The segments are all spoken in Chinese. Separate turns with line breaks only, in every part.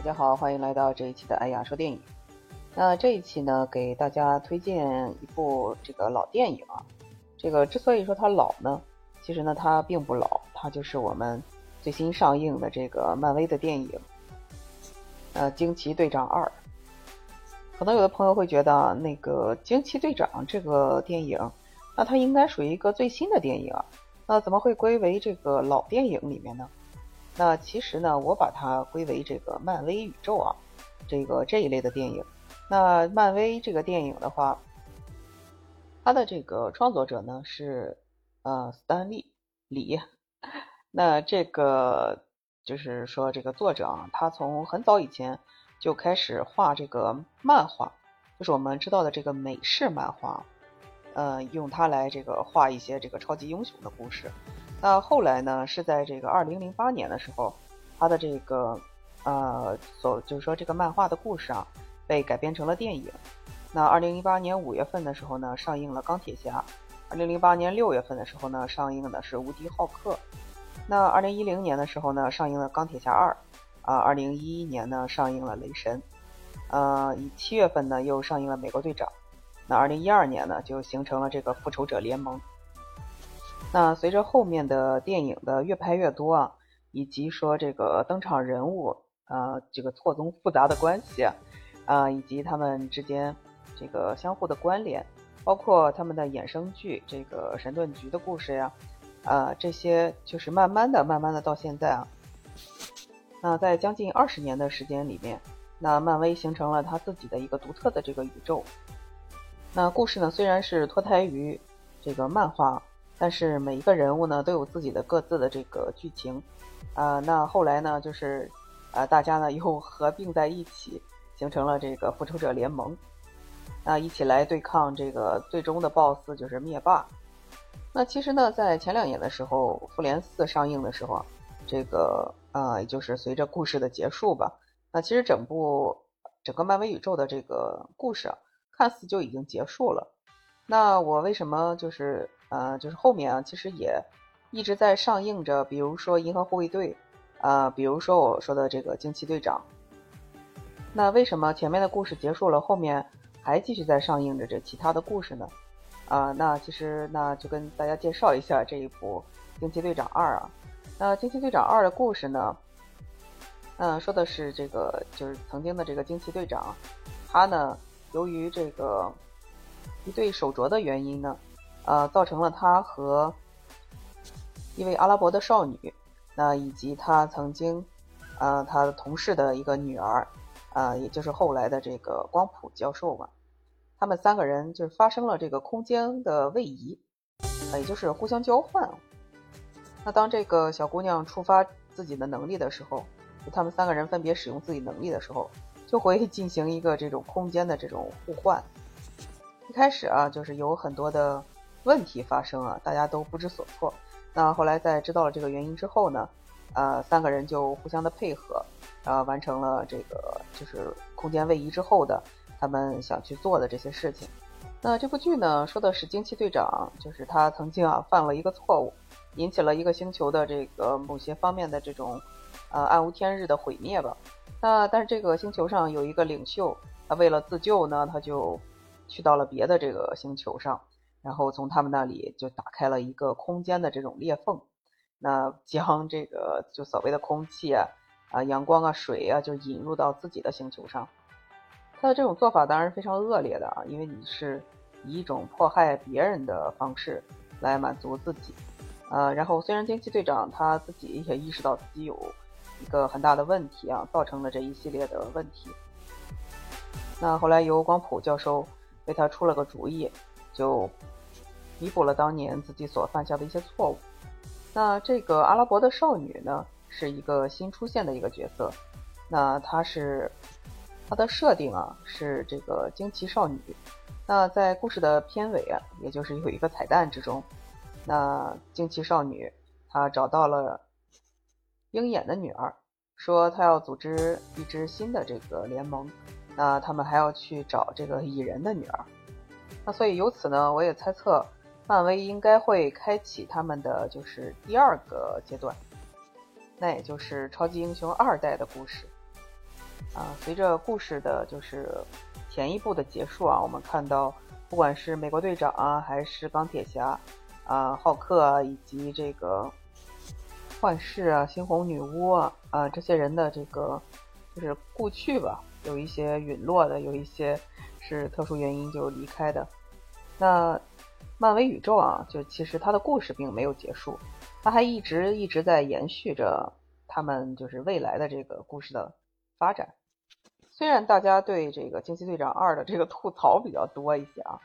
大家好，欢迎来到这一期的爱雅说电影。那这一期呢，给大家推荐一部这个老电影啊。这个之所以说它老呢，其实呢它并不老，它就是我们最新上映的这个漫威的电影，呃，《惊奇队长二》。可能有的朋友会觉得，那个《惊奇队长》这个电影，那它应该属于一个最新的电影啊，那怎么会归为这个老电影里面呢？那其实呢，我把它归为这个漫威宇宙啊，这个这一类的电影。那漫威这个电影的话，它的这个创作者呢是呃斯丹利李。那这个就是说这个作者啊，他从很早以前就开始画这个漫画，就是我们知道的这个美式漫画，呃，用它来这个画一些这个超级英雄的故事。那后来呢？是在这个二零零八年的时候，他的这个呃，所就是说这个漫画的故事啊，被改编成了电影。那二零零八年五月份的时候呢，上映了《钢铁侠》；二零零八年六月份的时候呢，上映的是《无敌浩克》。那二零一零年的时候呢，上映了《钢铁侠二》。啊，二零一一年呢，上映了《雷神》。呃，以七月份呢，又上映了《美国队长》。那二零一二年呢，就形成了这个《复仇者联盟》。那随着后面的电影的越拍越多啊，以及说这个登场人物啊，这个错综复杂的关系啊，以及他们之间这个相互的关联，包括他们的衍生剧这个神盾局的故事呀，啊，这些就是慢慢的、慢慢的到现在啊，那在将近二十年的时间里面，那漫威形成了他自己的一个独特的这个宇宙。那故事呢，虽然是脱胎于这个漫画。但是每一个人物呢都有自己的各自的这个剧情，啊，那后来呢就是，啊，大家呢又合并在一起，形成了这个复仇者联盟，那一起来对抗这个最终的 BOSS 就是灭霸。那其实呢，在前两年的时候，复联四上映的时候，这个啊，也就是随着故事的结束吧，那其实整部整个漫威宇宙的这个故事啊，看似就已经结束了。那我为什么就是？呃，就是后面啊，其实也一直在上映着，比如说《银河护卫队》，啊，比如说我说的这个《惊奇队长》。那为什么前面的故事结束了，后面还继续在上映着这其他的故事呢？啊，那其实那就跟大家介绍一下这一部《惊奇队长二》啊。那《惊奇队长二》的故事呢，嗯，说的是这个就是曾经的这个惊奇队长，他呢由于这个一对手镯的原因呢。呃，造成了他和一位阿拉伯的少女，那以及他曾经，呃，他的同事的一个女儿，呃，也就是后来的这个光谱教授嘛，他们三个人就是发生了这个空间的位移，也就是互相交换。那当这个小姑娘触发自己的能力的时候，就他们三个人分别使用自己能力的时候，就会进行一个这种空间的这种互换。一开始啊，就是有很多的。问题发生啊，大家都不知所措。那后来在知道了这个原因之后呢，呃，三个人就互相的配合，呃，完成了这个就是空间位移之后的他们想去做的这些事情。那这部剧呢，说的是惊奇队长，就是他曾经啊犯了一个错误，引起了一个星球的这个某些方面的这种呃暗无天日的毁灭吧。那但是这个星球上有一个领袖，他为了自救呢，他就去到了别的这个星球上。然后从他们那里就打开了一个空间的这种裂缝，那将这个就所谓的空气啊、啊阳光啊、水啊，就引入到自己的星球上。他的这种做法当然是非常恶劣的啊，因为你是以一种迫害别人的方式来满足自己。呃，然后虽然惊奇队长他自己也意识到自己有一个很大的问题啊，造成了这一系列的问题。那后来由光谱教授为他出了个主意。就弥补了当年自己所犯下的一些错误。那这个阿拉伯的少女呢，是一个新出现的一个角色。那她是她的设定啊，是这个惊奇少女。那在故事的片尾啊，也就是有一个彩蛋之中，那惊奇少女她找到了鹰眼的女儿，说她要组织一支新的这个联盟。那他们还要去找这个蚁人的女儿。那所以由此呢，我也猜测，漫威应该会开启他们的就是第二个阶段，那也就是超级英雄二代的故事。啊，随着故事的就是前一部的结束啊，我们看到不管是美国队长啊，还是钢铁侠啊、浩克啊，以及这个幻视啊、猩红女巫啊啊这些人的这个就是故去吧，有一些陨落的，有一些是特殊原因就离开的。那漫威宇宙啊，就其实它的故事并没有结束，它还一直一直在延续着他们就是未来的这个故事的发展。虽然大家对这个惊奇队长二的这个吐槽比较多一些啊，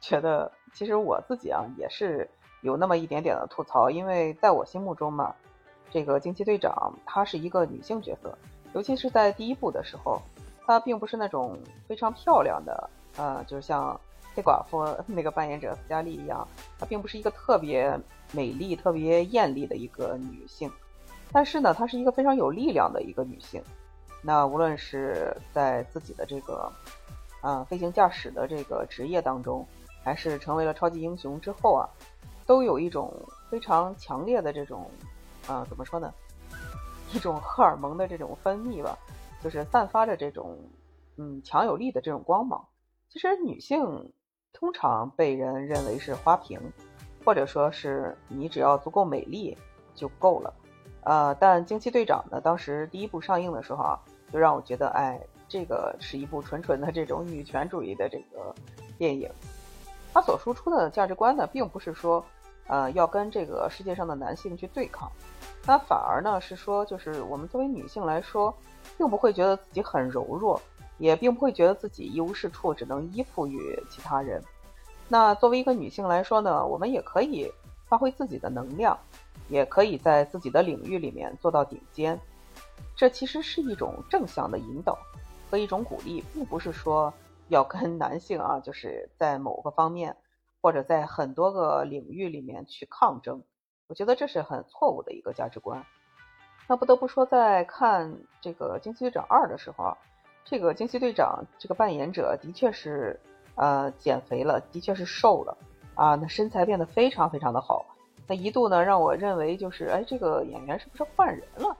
觉得其实我自己啊也是有那么一点点的吐槽，因为在我心目中嘛，这个惊奇队长她是一个女性角色，尤其是在第一部的时候，她并不是那种非常漂亮的，呃，就是像黑寡妇那个扮演者斯嘉丽一样，她并不是一个特别美丽、特别艳丽的一个女性，但是呢，她是一个非常有力量的一个女性。那无论是在自己的这个，啊，飞行驾驶的这个职业当中，还是成为了超级英雄之后啊，都有一种非常强烈的这种，啊，怎么说呢？一种荷尔蒙的这种分泌吧，就是散发着这种，嗯，强有力的这种光芒。其实女性通常被人认为是花瓶，或者说是你只要足够美丽就够了。呃，但惊奇队长呢，当时第一部上映的时候啊。就让我觉得，哎，这个是一部纯纯的这种女权主义的这个电影。它所输出的价值观呢，并不是说，呃，要跟这个世界上的男性去对抗，那反而呢是说，就是我们作为女性来说，并不会觉得自己很柔弱，也并不会觉得自己一无是处，只能依附于其他人。那作为一个女性来说呢，我们也可以发挥自己的能量，也可以在自己的领域里面做到顶尖。这其实是一种正向的引导和一种鼓励，并不是说 要跟男性啊，就是在某个方面或者在很多个领域里面去抗争。我觉得这是很错误的一个价值观。那不得不说，在看这个《惊奇队长二》的时候啊，这个惊奇队长这个扮演者的确是呃减肥了，的确是瘦了啊，那身材变得非常非常的好。那一度呢，让我认为就是哎，这个演员是不是换人了？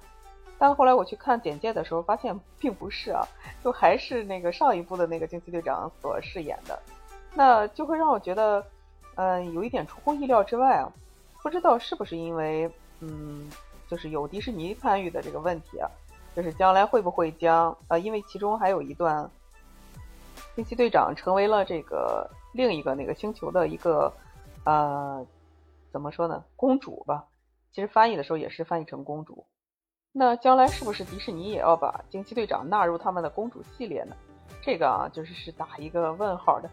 但后来我去看简介的时候，发现并不是啊，就还是那个上一部的那个惊奇队长所饰演的，那就会让我觉得，嗯，有一点出乎意料之外啊。不知道是不是因为，嗯，就是有迪士尼参与的这个问题啊，就是将来会不会将，呃，因为其中还有一段，惊奇队长成为了这个另一个那个星球的一个，呃，怎么说呢，公主吧？其实翻译的时候也是翻译成公主。那将来是不是迪士尼也要把惊奇队长纳入他们的公主系列呢？这个啊，就是是打一个问号的。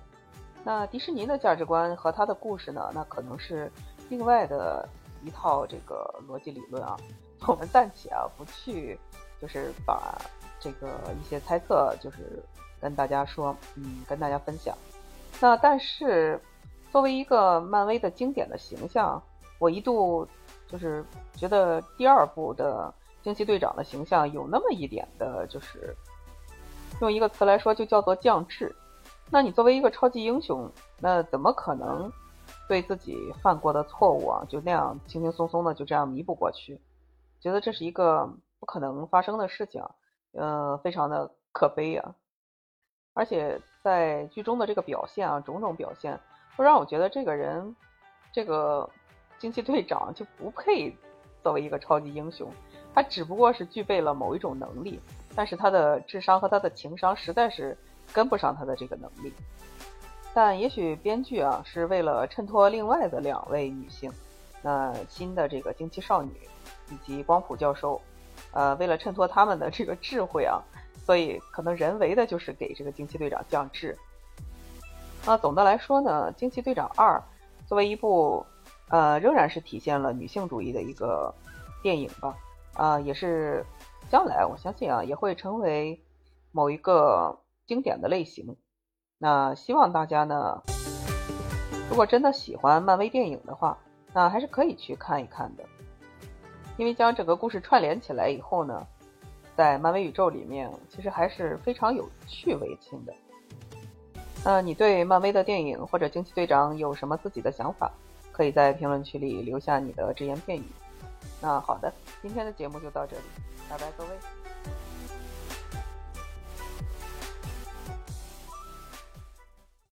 那迪士尼的价值观和他的故事呢，那可能是另外的一套这个逻辑理论啊。我们暂且啊不去，就是把这个一些猜测，就是跟大家说，嗯，跟大家分享。那但是作为一个漫威的经典的形象，我一度就是觉得第二部的。惊奇队长的形象有那么一点的，就是用一个词来说，就叫做降智。那你作为一个超级英雄，那怎么可能对自己犯过的错误啊，就那样轻轻松松的就这样弥补过去？觉得这是一个不可能发生的事情，嗯，非常的可悲啊。而且在剧中的这个表现啊，种种表现，都让我觉得这个人，这个惊奇队长就不配作为一个超级英雄。他只不过是具备了某一种能力，但是他的智商和他的情商实在是跟不上他的这个能力。但也许编剧啊是为了衬托另外的两位女性，那新的这个惊奇少女以及光谱教授，呃，为了衬托他们的这个智慧啊，所以可能人为的就是给这个惊奇队长降智。那总的来说呢，《惊奇队长二》作为一部呃仍然是体现了女性主义的一个电影吧。啊，也是将来我相信啊，也会成为某一个经典的类型。那希望大家呢，如果真的喜欢漫威电影的话，那还是可以去看一看的。因为将整个故事串联起来以后呢，在漫威宇宙里面，其实还是非常有趣味性的。那你对漫威的电影或者惊奇队长有什么自己的想法？可以在评论区里留下你的只言片语。那好的，今天的节目就到这里，拜拜各位。